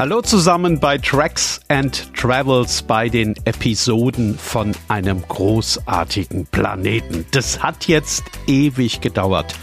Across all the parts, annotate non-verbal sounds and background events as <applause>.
Hallo zusammen bei Tracks and Travels bei den Episoden von einem großartigen Planeten. Das hat jetzt ewig gedauert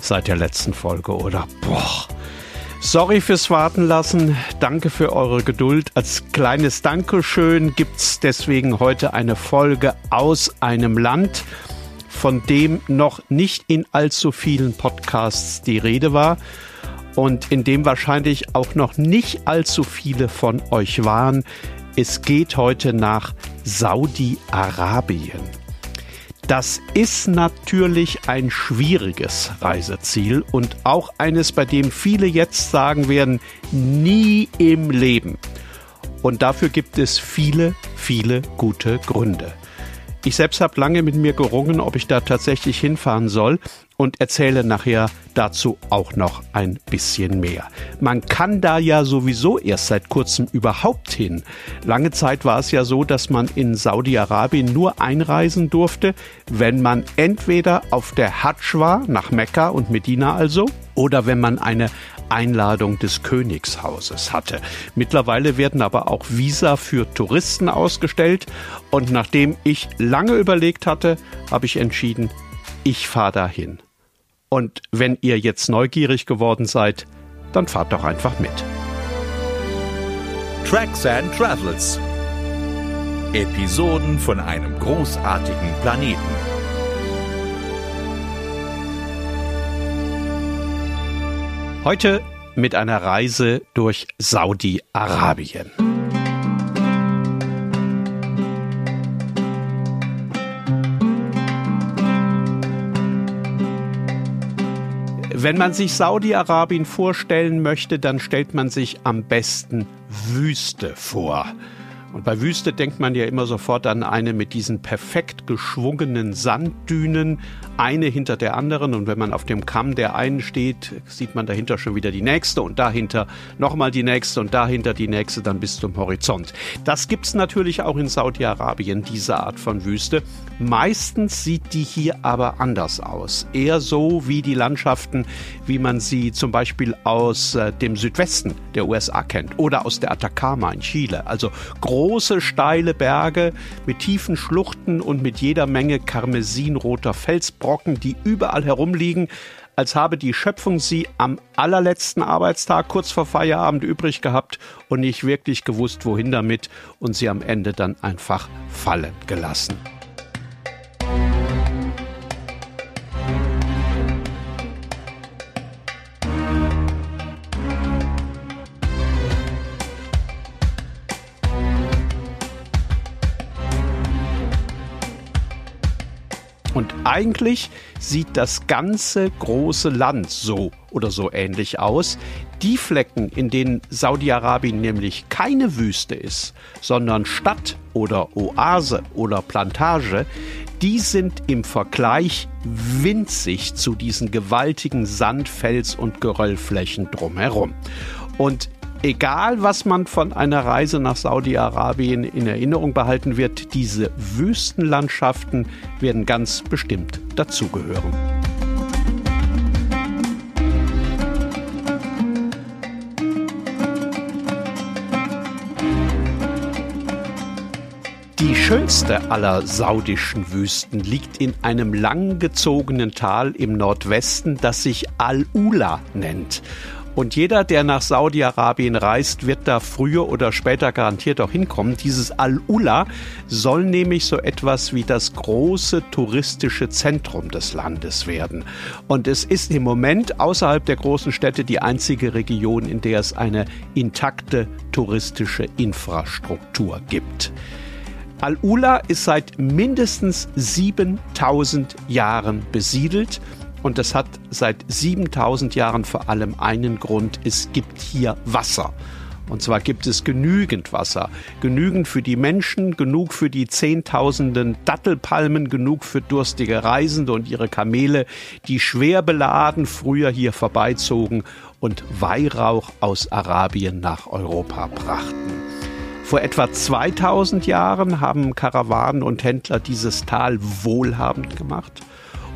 seit der letzten Folge, oder? Boah. Sorry fürs Warten lassen. Danke für eure Geduld. Als kleines Dankeschön gibt's deswegen heute eine Folge aus einem Land, von dem noch nicht in allzu vielen Podcasts die Rede war und in dem wahrscheinlich auch noch nicht allzu viele von euch waren. Es geht heute nach Saudi-Arabien. Das ist natürlich ein schwieriges Reiseziel und auch eines, bei dem viele jetzt sagen werden, nie im Leben. Und dafür gibt es viele, viele gute Gründe. Ich selbst habe lange mit mir gerungen, ob ich da tatsächlich hinfahren soll und erzähle nachher dazu auch noch ein bisschen mehr. Man kann da ja sowieso erst seit kurzem überhaupt hin. Lange Zeit war es ja so, dass man in Saudi-Arabien nur einreisen durfte, wenn man entweder auf der Hadsch war, nach Mekka und Medina also, oder wenn man eine Einladung des Königshauses hatte. Mittlerweile werden aber auch Visa für Touristen ausgestellt und nachdem ich lange überlegt hatte, habe ich entschieden, ich fahre dahin. Und wenn ihr jetzt neugierig geworden seid, dann fahrt doch einfach mit. Tracks and Travels. Episoden von einem großartigen Planeten. Heute mit einer Reise durch Saudi-Arabien. Wenn man sich Saudi-Arabien vorstellen möchte, dann stellt man sich am besten Wüste vor. Und bei Wüste denkt man ja immer sofort an eine mit diesen perfekt geschwungenen Sanddünen, eine hinter der anderen. Und wenn man auf dem Kamm der einen steht, sieht man dahinter schon wieder die nächste und dahinter nochmal die nächste und dahinter die nächste, dann bis zum Horizont. Das gibt's natürlich auch in Saudi-Arabien, diese Art von Wüste. Meistens sieht die hier aber anders aus. Eher so wie die Landschaften, wie man sie zum Beispiel aus äh, dem Südwesten der USA kennt oder aus der Atacama in Chile. Also groß große, steile Berge mit tiefen Schluchten und mit jeder Menge karmesinroter Felsbrocken, die überall herumliegen, als habe die Schöpfung sie am allerletzten Arbeitstag kurz vor Feierabend übrig gehabt und nicht wirklich gewusst, wohin damit und sie am Ende dann einfach fallen gelassen. Eigentlich sieht das ganze große Land so oder so ähnlich aus. Die Flecken, in denen Saudi-Arabien nämlich keine Wüste ist, sondern Stadt oder Oase oder Plantage, die sind im Vergleich winzig zu diesen gewaltigen Sandfels- und Geröllflächen drumherum. Und egal was man von einer Reise nach Saudi-Arabien in Erinnerung behalten wird, diese Wüstenlandschaften werden ganz bestimmt dazugehören. Die schönste aller saudischen Wüsten liegt in einem langgezogenen Tal im Nordwesten, das sich Al-Ula nennt. Und jeder, der nach Saudi-Arabien reist, wird da früher oder später garantiert auch hinkommen. Dieses Al-Ula soll nämlich so etwas wie das große touristische Zentrum des Landes werden. Und es ist im Moment außerhalb der großen Städte die einzige Region, in der es eine intakte touristische Infrastruktur gibt. Al-Ula ist seit mindestens 7000 Jahren besiedelt und das hat seit 7000 Jahren vor allem einen Grund. Es gibt hier Wasser. Und zwar gibt es genügend Wasser. Genügend für die Menschen, genug für die Zehntausenden Dattelpalmen, genug für durstige Reisende und ihre Kamele, die schwer beladen früher hier vorbeizogen und Weihrauch aus Arabien nach Europa brachten. Vor etwa 2000 Jahren haben Karawanen und Händler dieses Tal wohlhabend gemacht.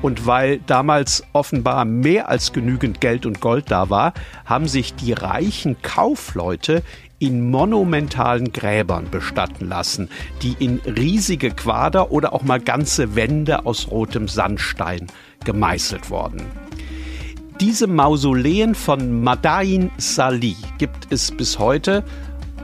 Und weil damals offenbar mehr als genügend Geld und Gold da war, haben sich die reichen Kaufleute in monumentalen Gräbern bestatten lassen, die in riesige Quader oder auch mal ganze Wände aus rotem Sandstein gemeißelt wurden. Diese Mausoleen von Madain Salih gibt es bis heute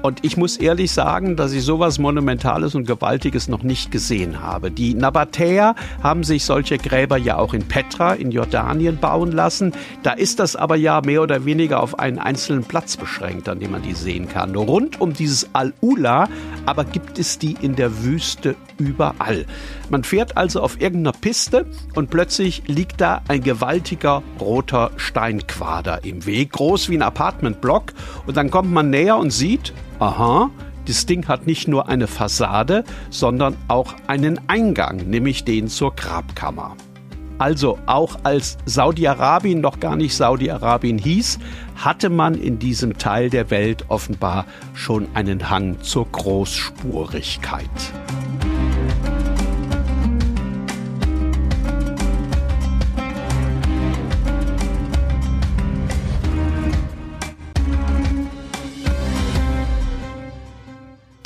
und ich muss ehrlich sagen, dass ich sowas Monumentales und Gewaltiges noch nicht gesehen habe. Die Nabatäer haben sich solche Gräber ja auch in Petra in Jordanien bauen lassen. Da ist das aber ja mehr oder weniger auf einen einzelnen Platz beschränkt, an dem man die sehen kann. Rund um dieses Al-Ula aber gibt es die in der Wüste überall. Man fährt also auf irgendeiner Piste und plötzlich liegt da ein gewaltiger roter Steinquader im Weg, groß wie ein Apartmentblock. Und dann kommt man näher und sieht, aha, das Ding hat nicht nur eine Fassade, sondern auch einen Eingang, nämlich den zur Grabkammer. Also auch als Saudi-Arabien noch gar nicht Saudi-Arabien hieß, hatte man in diesem Teil der Welt offenbar schon einen Hang zur Großspurigkeit.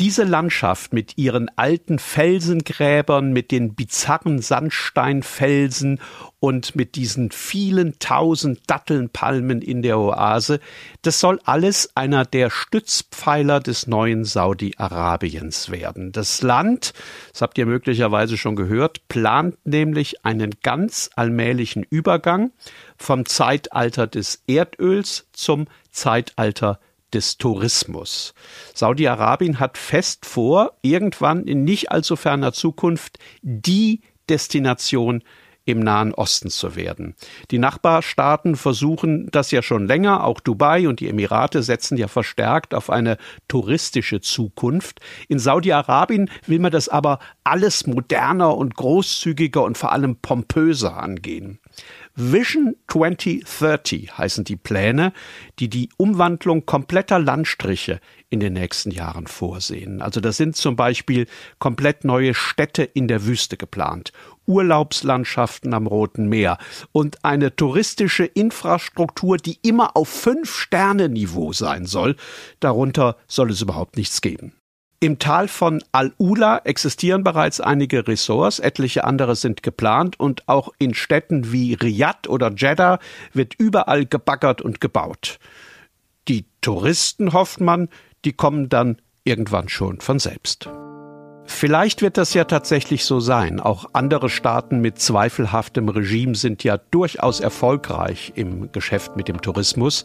Diese Landschaft mit ihren alten Felsengräbern, mit den bizarren Sandsteinfelsen und mit diesen vielen tausend Dattelnpalmen in der Oase, das soll alles einer der Stützpfeiler des neuen Saudi-Arabiens werden. Das Land, das habt ihr möglicherweise schon gehört, plant nämlich einen ganz allmählichen Übergang vom Zeitalter des Erdöls zum Zeitalter des Tourismus. Saudi-Arabien hat fest vor, irgendwann in nicht allzu ferner Zukunft die Destination im Nahen Osten zu werden. Die Nachbarstaaten versuchen das ja schon länger, auch Dubai und die Emirate setzen ja verstärkt auf eine touristische Zukunft. In Saudi-Arabien will man das aber alles moderner und großzügiger und vor allem pompöser angehen. Vision 2030 heißen die Pläne, die die Umwandlung kompletter Landstriche in den nächsten Jahren vorsehen. Also da sind zum Beispiel komplett neue Städte in der Wüste geplant, Urlaubslandschaften am Roten Meer und eine touristische Infrastruktur, die immer auf Fünf-Sterne-Niveau sein soll. Darunter soll es überhaupt nichts geben. Im Tal von Al-Ula existieren bereits einige Ressorts, etliche andere sind geplant und auch in Städten wie Riyadh oder Jeddah wird überall gebaggert und gebaut. Die Touristen, hofft man, die kommen dann irgendwann schon von selbst. Vielleicht wird das ja tatsächlich so sein. Auch andere Staaten mit zweifelhaftem Regime sind ja durchaus erfolgreich im Geschäft mit dem Tourismus.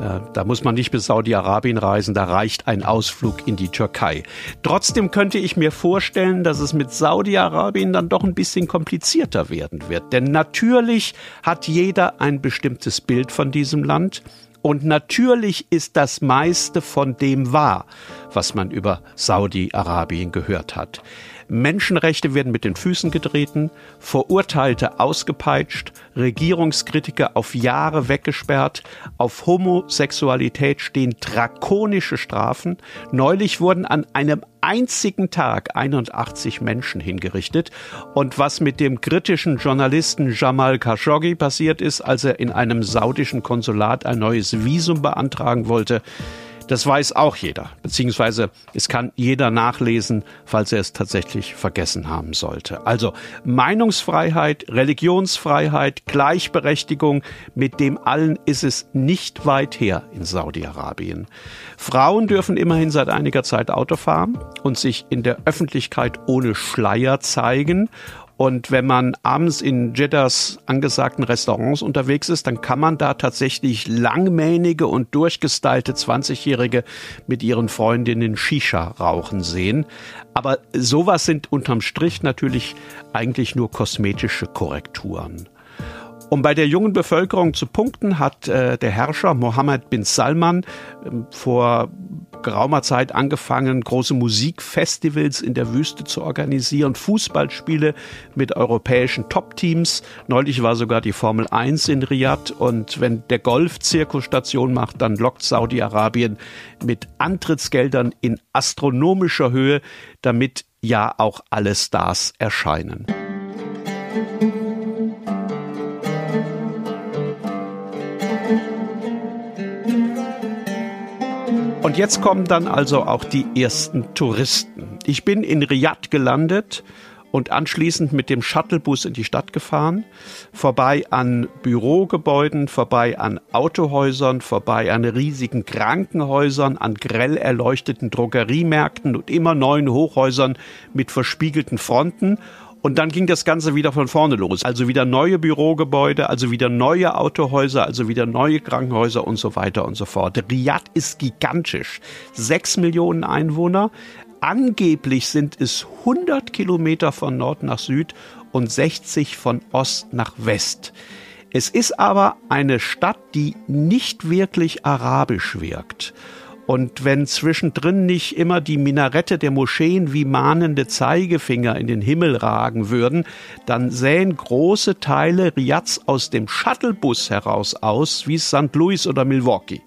Äh, da muss man nicht bis Saudi-Arabien reisen, da reicht ein Ausflug in die Türkei. Trotzdem könnte ich mir vorstellen, dass es mit Saudi-Arabien dann doch ein bisschen komplizierter werden wird. Denn natürlich hat jeder ein bestimmtes Bild von diesem Land. Und natürlich ist das meiste von dem wahr, was man über Saudi-Arabien gehört hat. Menschenrechte werden mit den Füßen getreten, Verurteilte ausgepeitscht, Regierungskritiker auf Jahre weggesperrt, auf Homosexualität stehen drakonische Strafen. Neulich wurden an einem einzigen Tag 81 Menschen hingerichtet. Und was mit dem kritischen Journalisten Jamal Khashoggi passiert ist, als er in einem saudischen Konsulat ein neues Visum beantragen wollte, das weiß auch jeder, beziehungsweise es kann jeder nachlesen, falls er es tatsächlich vergessen haben sollte. Also Meinungsfreiheit, Religionsfreiheit, Gleichberechtigung, mit dem allen ist es nicht weit her in Saudi-Arabien. Frauen dürfen immerhin seit einiger Zeit Auto fahren und sich in der Öffentlichkeit ohne Schleier zeigen und wenn man abends in Jeddahs angesagten Restaurants unterwegs ist, dann kann man da tatsächlich langmähnige und durchgestylte 20-Jährige mit ihren Freundinnen Shisha rauchen sehen. Aber sowas sind unterm Strich natürlich eigentlich nur kosmetische Korrekturen. Um bei der jungen Bevölkerung zu punkten, hat äh, der Herrscher Mohammed bin Salman äh, vor geraumer Zeit angefangen, große Musikfestivals in der Wüste zu organisieren, Fußballspiele mit europäischen Top-Teams. Neulich war sogar die Formel 1 in Riyadh und wenn der Golf Zirkusstation macht, dann lockt Saudi-Arabien mit Antrittsgeldern in astronomischer Höhe, damit ja auch alle Stars erscheinen. Und jetzt kommen dann also auch die ersten Touristen. Ich bin in Riyadh gelandet und anschließend mit dem Shuttlebus in die Stadt gefahren, vorbei an Bürogebäuden, vorbei an Autohäusern, vorbei an riesigen Krankenhäusern, an grell erleuchteten Drogeriemärkten und immer neuen Hochhäusern mit verspiegelten Fronten und dann ging das Ganze wieder von vorne los. Also wieder neue Bürogebäude, also wieder neue Autohäuser, also wieder neue Krankenhäuser und so weiter und so fort. Riyadh ist gigantisch. Sechs Millionen Einwohner. Angeblich sind es 100 Kilometer von Nord nach Süd und 60 von Ost nach West. Es ist aber eine Stadt, die nicht wirklich arabisch wirkt. Und wenn zwischendrin nicht immer die Minarette der Moscheen wie mahnende Zeigefinger in den Himmel ragen würden, dann sähen große Teile Riads aus dem Shuttlebus heraus aus wie St. Louis oder Milwaukee.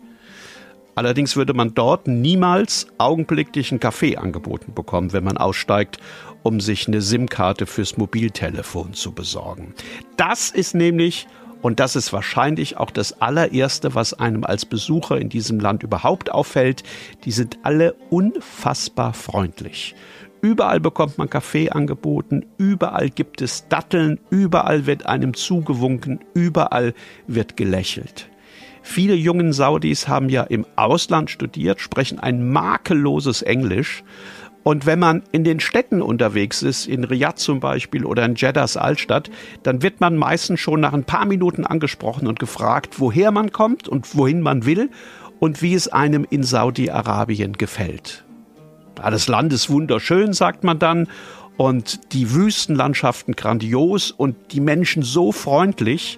Allerdings würde man dort niemals augenblicklichen Kaffee angeboten bekommen, wenn man aussteigt, um sich eine SIM-Karte fürs Mobiltelefon zu besorgen. Das ist nämlich und das ist wahrscheinlich auch das allererste, was einem als Besucher in diesem Land überhaupt auffällt. Die sind alle unfassbar freundlich. Überall bekommt man Kaffee angeboten, überall gibt es Datteln, überall wird einem zugewunken, überall wird gelächelt. Viele jungen Saudis haben ja im Ausland studiert, sprechen ein makelloses Englisch und wenn man in den Städten unterwegs ist, in Riyadh zum Beispiel oder in Jeddahs Altstadt, dann wird man meistens schon nach ein paar Minuten angesprochen und gefragt, woher man kommt und wohin man will und wie es einem in Saudi-Arabien gefällt. Das Land ist wunderschön, sagt man dann, und die Wüstenlandschaften grandios und die Menschen so freundlich,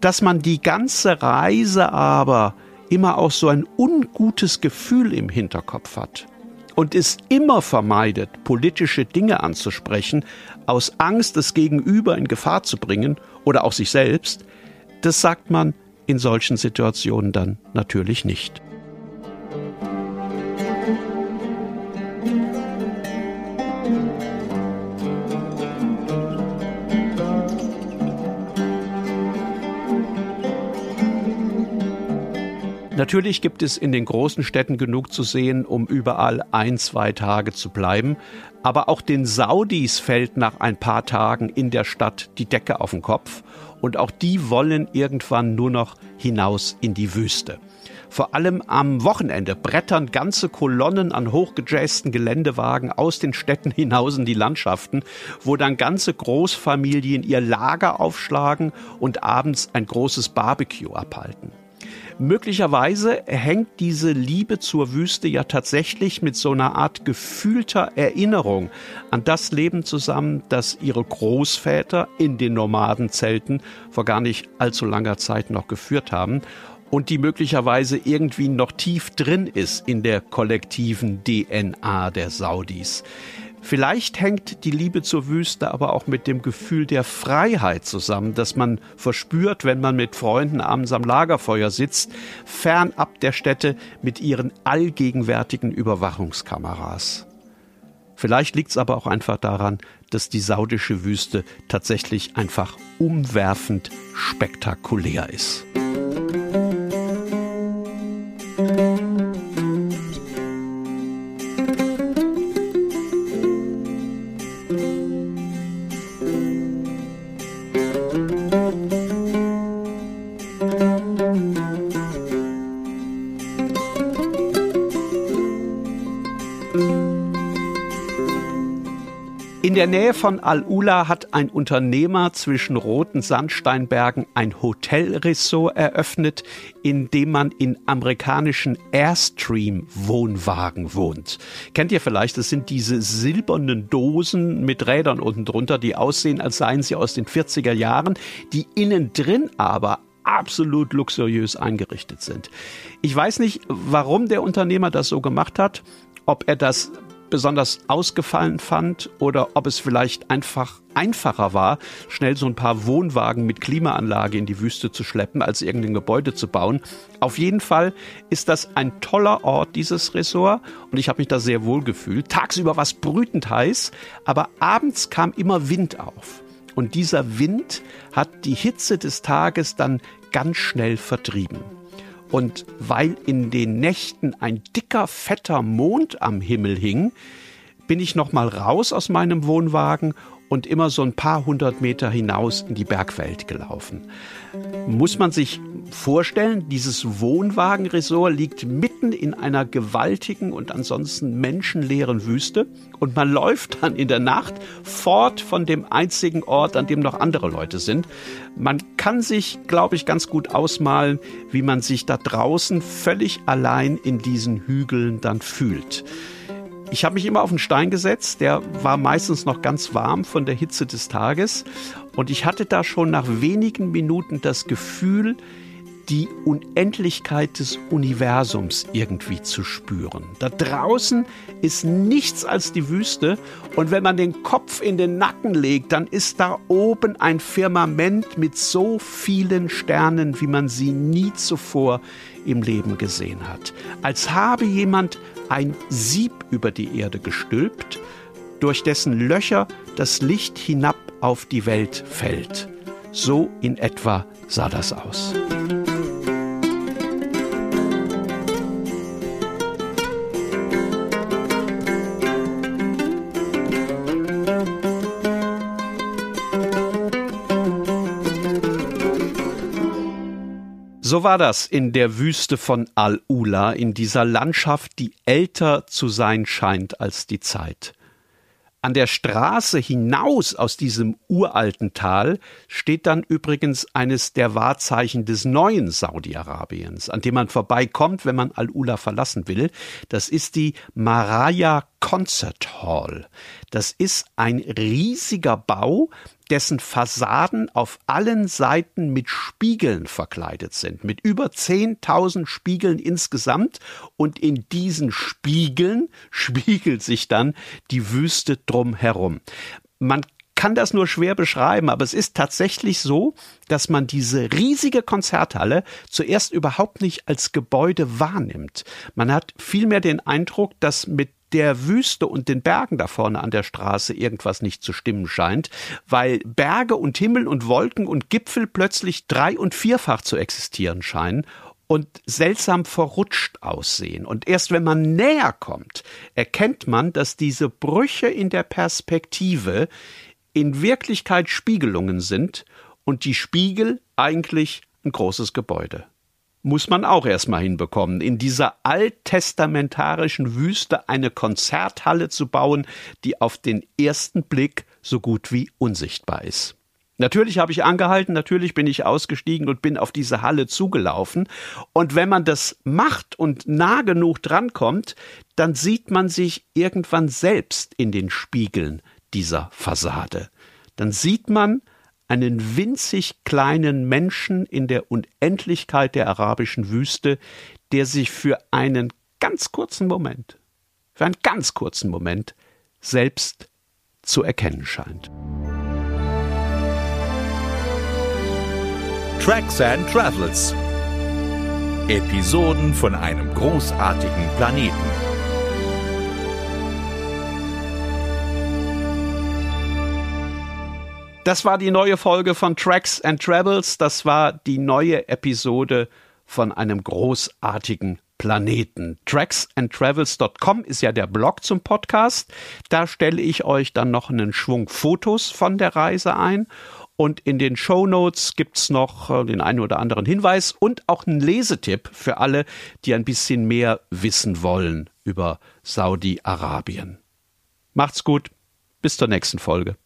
dass man die ganze Reise aber immer auch so ein ungutes Gefühl im Hinterkopf hat und es immer vermeidet, politische Dinge anzusprechen, aus Angst, das Gegenüber in Gefahr zu bringen oder auch sich selbst, das sagt man in solchen Situationen dann natürlich nicht. Natürlich gibt es in den großen Städten genug zu sehen, um überall ein, zwei Tage zu bleiben. Aber auch den Saudis fällt nach ein paar Tagen in der Stadt die Decke auf den Kopf. Und auch die wollen irgendwann nur noch hinaus in die Wüste. Vor allem am Wochenende brettern ganze Kolonnen an hochgejazzten Geländewagen aus den Städten hinaus in die Landschaften, wo dann ganze Großfamilien ihr Lager aufschlagen und abends ein großes Barbecue abhalten. Möglicherweise hängt diese Liebe zur Wüste ja tatsächlich mit so einer Art gefühlter Erinnerung an das Leben zusammen, das ihre Großväter in den Nomadenzelten vor gar nicht allzu langer Zeit noch geführt haben und die möglicherweise irgendwie noch tief drin ist in der kollektiven DNA der Saudis. Vielleicht hängt die Liebe zur Wüste aber auch mit dem Gefühl der Freiheit zusammen, das man verspürt, wenn man mit Freunden abends am Lagerfeuer sitzt, fernab der Städte mit ihren allgegenwärtigen Überwachungskameras. Vielleicht liegt es aber auch einfach daran, dass die saudische Wüste tatsächlich einfach umwerfend spektakulär ist. Der Nähe von Al-Ula hat ein Unternehmer zwischen roten Sandsteinbergen ein Hotelressort eröffnet, in dem man in amerikanischen Airstream-Wohnwagen wohnt. Kennt ihr vielleicht, das sind diese silbernen Dosen mit Rädern unten drunter, die aussehen, als seien sie aus den 40er Jahren, die innen drin aber absolut luxuriös eingerichtet sind. Ich weiß nicht, warum der Unternehmer das so gemacht hat, ob er das besonders ausgefallen fand oder ob es vielleicht einfach einfacher war, schnell so ein paar Wohnwagen mit Klimaanlage in die Wüste zu schleppen, als irgendein Gebäude zu bauen. Auf jeden Fall ist das ein toller Ort, dieses Ressort, und ich habe mich da sehr wohl gefühlt. Tagsüber war es brütend heiß, aber abends kam immer Wind auf. Und dieser Wind hat die Hitze des Tages dann ganz schnell vertrieben. Und weil in den Nächten ein dicker, fetter Mond am Himmel hing, bin ich noch mal raus aus meinem Wohnwagen und immer so ein paar hundert Meter hinaus in die Bergwelt gelaufen. Muss man sich vorstellen, dieses Wohnwagenresort liegt mitten in einer gewaltigen und ansonsten menschenleeren Wüste und man läuft dann in der Nacht fort von dem einzigen Ort, an dem noch andere Leute sind. Man kann sich, glaube ich, ganz gut ausmalen, wie man sich da draußen völlig allein in diesen Hügeln dann fühlt. Ich habe mich immer auf einen Stein gesetzt, der war meistens noch ganz warm von der Hitze des Tages und ich hatte da schon nach wenigen Minuten das Gefühl, die Unendlichkeit des Universums irgendwie zu spüren. Da draußen ist nichts als die Wüste und wenn man den Kopf in den Nacken legt, dann ist da oben ein Firmament mit so vielen Sternen, wie man sie nie zuvor im Leben gesehen hat. Als habe jemand ein Sieb über die Erde gestülpt, durch dessen Löcher das Licht hinab auf die Welt fällt. So in etwa sah das aus. So war das in der Wüste von Al-Ula, in dieser Landschaft, die älter zu sein scheint als die Zeit. An der Straße hinaus aus diesem uralten Tal steht dann übrigens eines der Wahrzeichen des neuen Saudi-Arabiens, an dem man vorbeikommt, wenn man Al-Ula verlassen will. Das ist die Maraya Concert Hall. Das ist ein riesiger Bau, dessen Fassaden auf allen Seiten mit Spiegeln verkleidet sind, mit über 10.000 Spiegeln insgesamt. Und in diesen Spiegeln <laughs> spiegelt sich dann die Wüste drumherum. Man kann das nur schwer beschreiben, aber es ist tatsächlich so, dass man diese riesige Konzerthalle zuerst überhaupt nicht als Gebäude wahrnimmt. Man hat vielmehr den Eindruck, dass mit der Wüste und den Bergen da vorne an der Straße irgendwas nicht zu stimmen scheint, weil Berge und Himmel und Wolken und Gipfel plötzlich drei- und vierfach zu existieren scheinen und seltsam verrutscht aussehen. Und erst wenn man näher kommt, erkennt man, dass diese Brüche in der Perspektive in Wirklichkeit Spiegelungen sind und die Spiegel eigentlich ein großes Gebäude muss man auch erstmal hinbekommen, in dieser alttestamentarischen Wüste eine Konzerthalle zu bauen, die auf den ersten Blick so gut wie unsichtbar ist. Natürlich habe ich angehalten, natürlich bin ich ausgestiegen und bin auf diese Halle zugelaufen. Und wenn man das macht und nah genug drankommt, dann sieht man sich irgendwann selbst in den Spiegeln dieser Fassade. Dann sieht man, einen winzig kleinen Menschen in der Unendlichkeit der arabischen Wüste, der sich für einen ganz kurzen Moment, für einen ganz kurzen Moment selbst zu erkennen scheint. Tracks and Travels. Episoden von einem großartigen Planeten. Das war die neue Folge von Tracks and Travels. Das war die neue Episode von einem großartigen Planeten. Tracksandtravels.com ist ja der Blog zum Podcast. Da stelle ich euch dann noch einen Schwung Fotos von der Reise ein. Und in den Show Notes gibt's noch äh, den einen oder anderen Hinweis und auch einen Lesetipp für alle, die ein bisschen mehr wissen wollen über Saudi-Arabien. Macht's gut. Bis zur nächsten Folge.